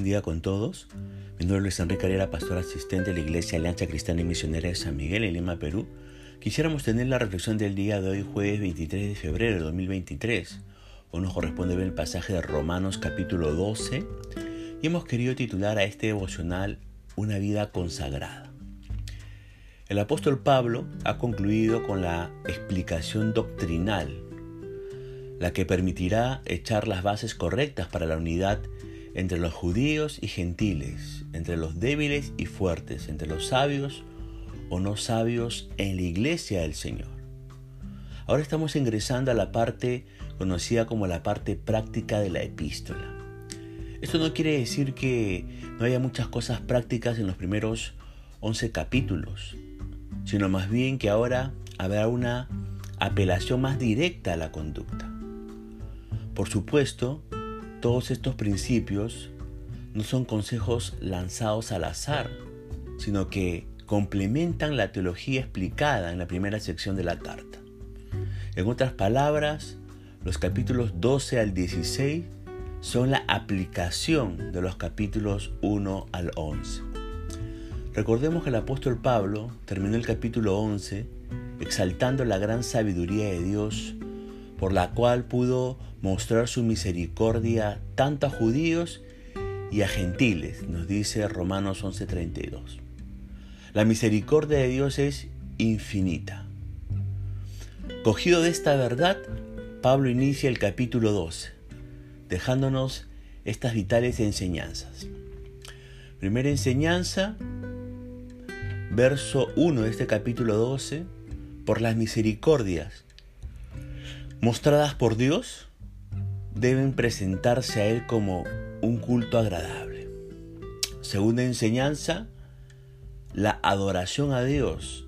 buen día con todos. Mi nombre es Enrique Carrera, pastor asistente de la Iglesia Alianza Cristiana y Misionera de San Miguel en Lima, Perú. Quisiéramos tener la reflexión del día de hoy, jueves 23 de febrero de 2023. Hoy nos corresponde ver el pasaje de Romanos capítulo 12 y hemos querido titular a este devocional Una vida consagrada. El apóstol Pablo ha concluido con la explicación doctrinal, la que permitirá echar las bases correctas para la unidad entre los judíos y gentiles, entre los débiles y fuertes, entre los sabios o no sabios en la iglesia del Señor. Ahora estamos ingresando a la parte conocida como la parte práctica de la epístola. Esto no quiere decir que no haya muchas cosas prácticas en los primeros 11 capítulos, sino más bien que ahora habrá una apelación más directa a la conducta. Por supuesto, todos estos principios no son consejos lanzados al azar, sino que complementan la teología explicada en la primera sección de la carta. En otras palabras, los capítulos 12 al 16 son la aplicación de los capítulos 1 al 11. Recordemos que el apóstol Pablo terminó el capítulo 11 exaltando la gran sabiduría de Dios por la cual pudo mostrar su misericordia tanto a judíos y a gentiles, nos dice Romanos 11:32. La misericordia de Dios es infinita. Cogido de esta verdad, Pablo inicia el capítulo 12, dejándonos estas vitales enseñanzas. Primera enseñanza, verso 1 de este capítulo 12, por las misericordias mostradas por Dios deben presentarse a Él como un culto agradable. Segunda enseñanza, la adoración a Dios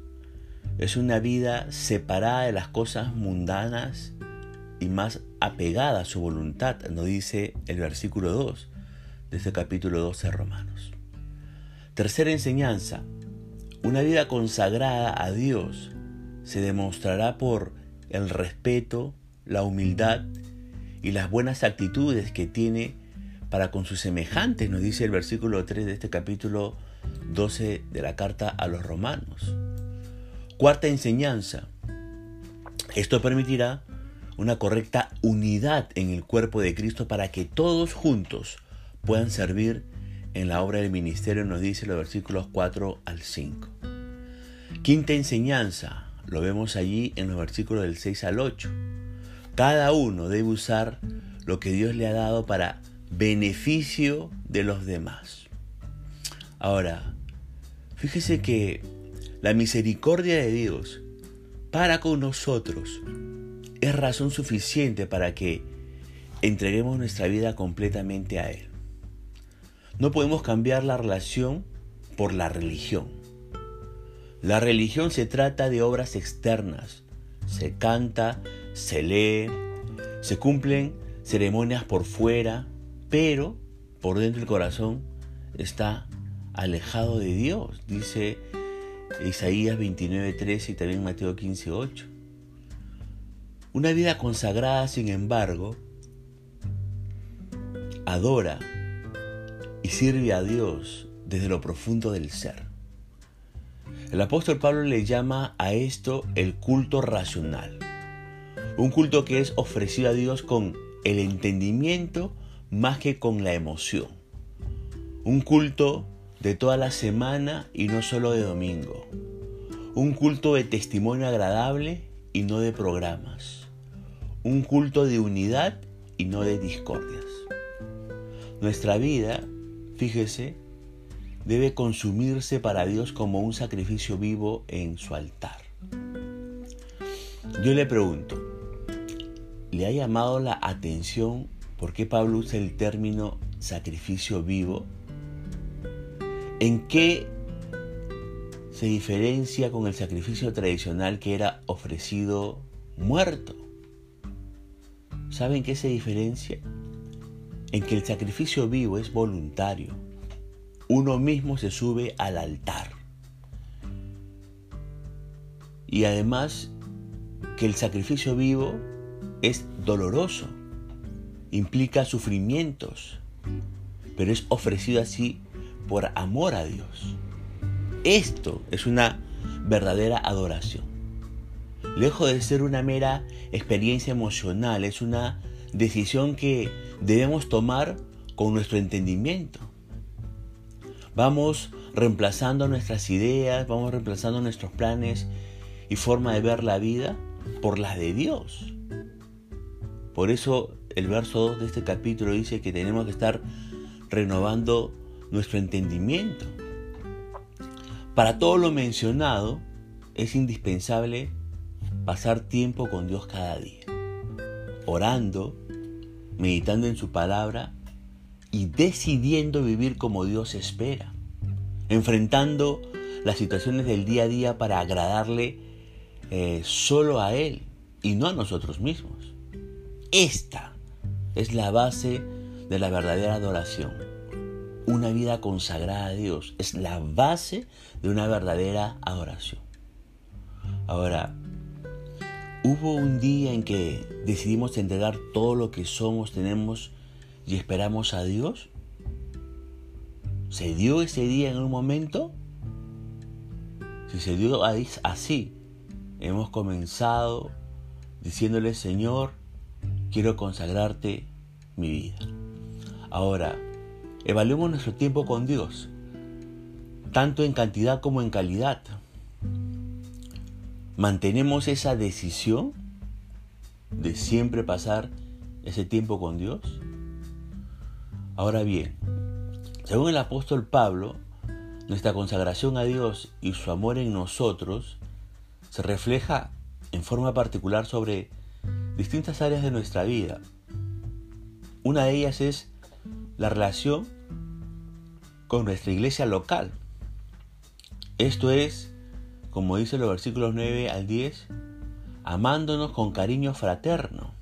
es una vida separada de las cosas mundanas y más apegada a su voluntad, nos dice el versículo 2 de este capítulo 12 de Romanos. Tercera enseñanza, una vida consagrada a Dios se demostrará por el respeto, la humildad y las buenas actitudes que tiene para con sus semejantes, nos dice el versículo 3 de este capítulo 12 de la carta a los romanos. Cuarta enseñanza. Esto permitirá una correcta unidad en el cuerpo de Cristo para que todos juntos puedan servir en la obra del ministerio, nos dice los versículos 4 al 5. Quinta enseñanza, lo vemos allí en los versículos del 6 al 8 cada uno debe usar lo que Dios le ha dado para beneficio de los demás. Ahora, fíjese que la misericordia de Dios para con nosotros es razón suficiente para que entreguemos nuestra vida completamente a Él. No podemos cambiar la relación por la religión. La religión se trata de obras externas. Se canta, se lee, se cumplen ceremonias por fuera, pero por dentro el corazón está alejado de Dios, dice Isaías 29:13 y también Mateo 15:8. Una vida consagrada, sin embargo, adora y sirve a Dios desde lo profundo del ser. El apóstol Pablo le llama a esto el culto racional. Un culto que es ofrecido a Dios con el entendimiento más que con la emoción. Un culto de toda la semana y no solo de domingo. Un culto de testimonio agradable y no de programas. Un culto de unidad y no de discordias. Nuestra vida, fíjese, debe consumirse para Dios como un sacrificio vivo en su altar. Yo le pregunto, ¿Le ha llamado la atención por qué Pablo usa el término sacrificio vivo? ¿En qué se diferencia con el sacrificio tradicional que era ofrecido muerto? ¿Saben qué se diferencia? En que el sacrificio vivo es voluntario. Uno mismo se sube al altar. Y además que el sacrificio vivo es doloroso, implica sufrimientos, pero es ofrecido así por amor a Dios. Esto es una verdadera adoración. Lejos de ser una mera experiencia emocional, es una decisión que debemos tomar con nuestro entendimiento. Vamos reemplazando nuestras ideas, vamos reemplazando nuestros planes y forma de ver la vida por las de Dios. Por eso el verso 2 de este capítulo dice que tenemos que estar renovando nuestro entendimiento. Para todo lo mencionado es indispensable pasar tiempo con Dios cada día, orando, meditando en su palabra y decidiendo vivir como Dios espera, enfrentando las situaciones del día a día para agradarle eh, solo a Él y no a nosotros mismos. Esta es la base de la verdadera adoración. Una vida consagrada a Dios es la base de una verdadera adoración. Ahora, hubo un día en que decidimos entregar todo lo que somos, tenemos y esperamos a Dios. ¿Se dio ese día en un momento? Si se dio así, hemos comenzado diciéndole, Señor, quiero consagrarte mi vida. Ahora, evaluemos nuestro tiempo con Dios, tanto en cantidad como en calidad. ¿Mantenemos esa decisión de siempre pasar ese tiempo con Dios? Ahora bien, según el apóstol Pablo, nuestra consagración a Dios y su amor en nosotros se refleja en forma particular sobre distintas áreas de nuestra vida. Una de ellas es la relación con nuestra iglesia local. Esto es, como dice los versículos 9 al 10, amándonos con cariño fraterno.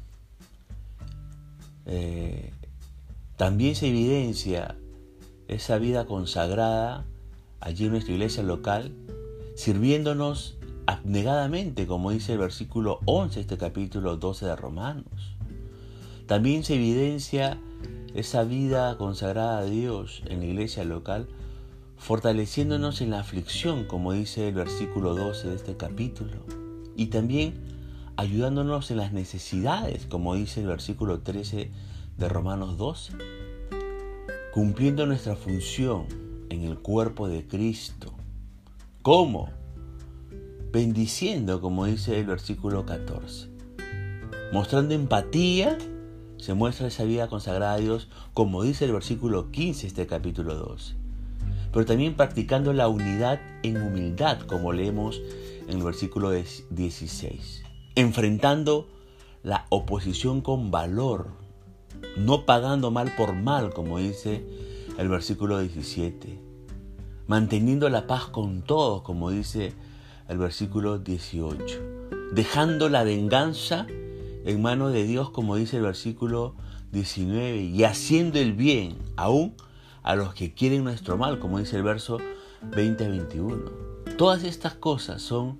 Eh, también se evidencia esa vida consagrada allí en nuestra iglesia local, sirviéndonos abnegadamente, como dice el versículo 11 de este capítulo 12 de Romanos. También se evidencia esa vida consagrada a Dios en la iglesia local, fortaleciéndonos en la aflicción, como dice el versículo 12 de este capítulo, y también ayudándonos en las necesidades, como dice el versículo 13 de Romanos 12, cumpliendo nuestra función en el cuerpo de Cristo. ¿Cómo? Bendiciendo, como dice el versículo 14. Mostrando empatía, se muestra esa vida consagrada a Dios, como dice el versículo 15 de este capítulo 2. Pero también practicando la unidad en humildad, como leemos en el versículo 16. Enfrentando la oposición con valor, no pagando mal por mal, como dice el versículo 17, manteniendo la paz con todos, como dice el versículo 18, dejando la venganza en mano de Dios, como dice el versículo 19, y haciendo el bien aún a los que quieren nuestro mal, como dice el verso 20 21. Todas estas cosas son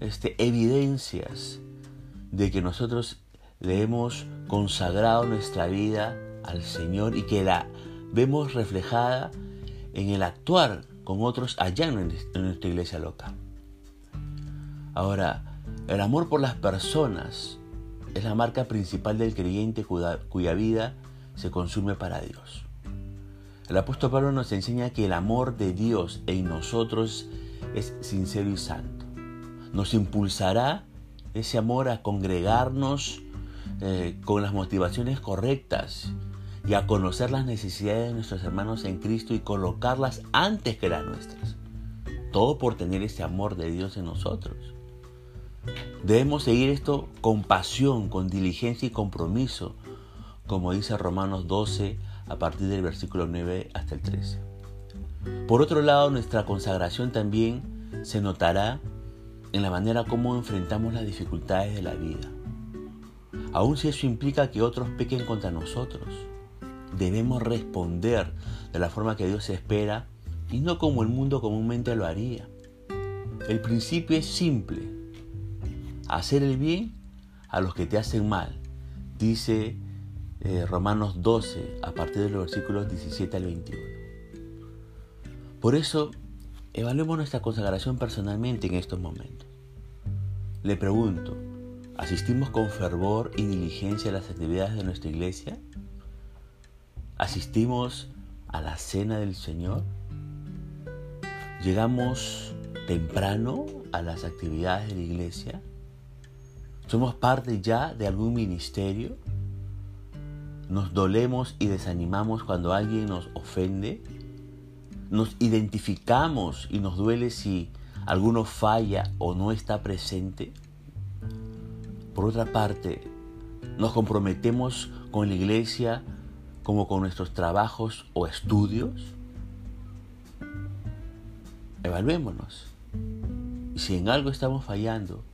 este, evidencias de que nosotros le hemos consagrado nuestra vida al Señor y que la vemos reflejada en el actuar con otros allá en nuestra iglesia local. Ahora, el amor por las personas es la marca principal del creyente cuya, vida se consume para Dios. El apóstol Pablo nos enseña que el amor de Dios en nosotros es sincero y santo. Nos impulsará ese amor a congregarnos eh, con las motivaciones correctas y a conocer las necesidades de nuestros hermanos en Cristo y colocarlas antes que las nuestras. Todo por tener ese amor de Dios en nosotros. Debemos seguir esto con pasión, con diligencia y compromiso, como dice Romanos 12 a partir del versículo 9 hasta el 13. Por otro lado, nuestra consagración también se notará en la manera como enfrentamos las dificultades de la vida aun si eso implica que otros pequen contra nosotros. Debemos responder de la forma que Dios espera y no como el mundo comúnmente lo haría. El principio es simple. Hacer el bien a los que te hacen mal, dice eh, Romanos 12 a partir de los versículos 17 al 21. Por eso, evaluemos nuestra consagración personalmente en estos momentos. Le pregunto, ¿asistimos con fervor y diligencia a las actividades de nuestra iglesia? ¿Asistimos a la cena del Señor? ¿Llegamos temprano a las actividades de la iglesia? ¿Somos parte ya de algún ministerio? ¿Nos dolemos y desanimamos cuando alguien nos ofende? ¿Nos identificamos y nos duele si alguno falla o no está presente? Por otra parte, ¿nos comprometemos con la iglesia como con nuestros trabajos o estudios? Evaluémonos. Si en algo estamos fallando,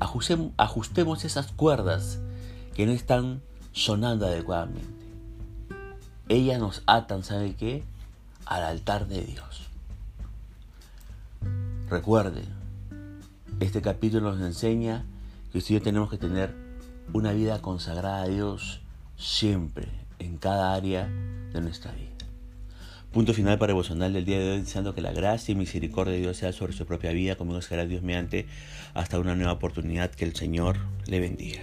ajustemos esas cuerdas que no están sonando adecuadamente. Ellas nos atan, ¿sabe qué? Al altar de Dios. Recuerde, este capítulo nos enseña que usted yo tenemos que tener una vida consagrada a Dios siempre, en cada área de nuestra vida. Punto final para devocional del día de hoy, deseando que la gracia y misericordia de Dios sea sobre su propia vida, como será Dios mediante, hasta una nueva oportunidad que el Señor le bendiga.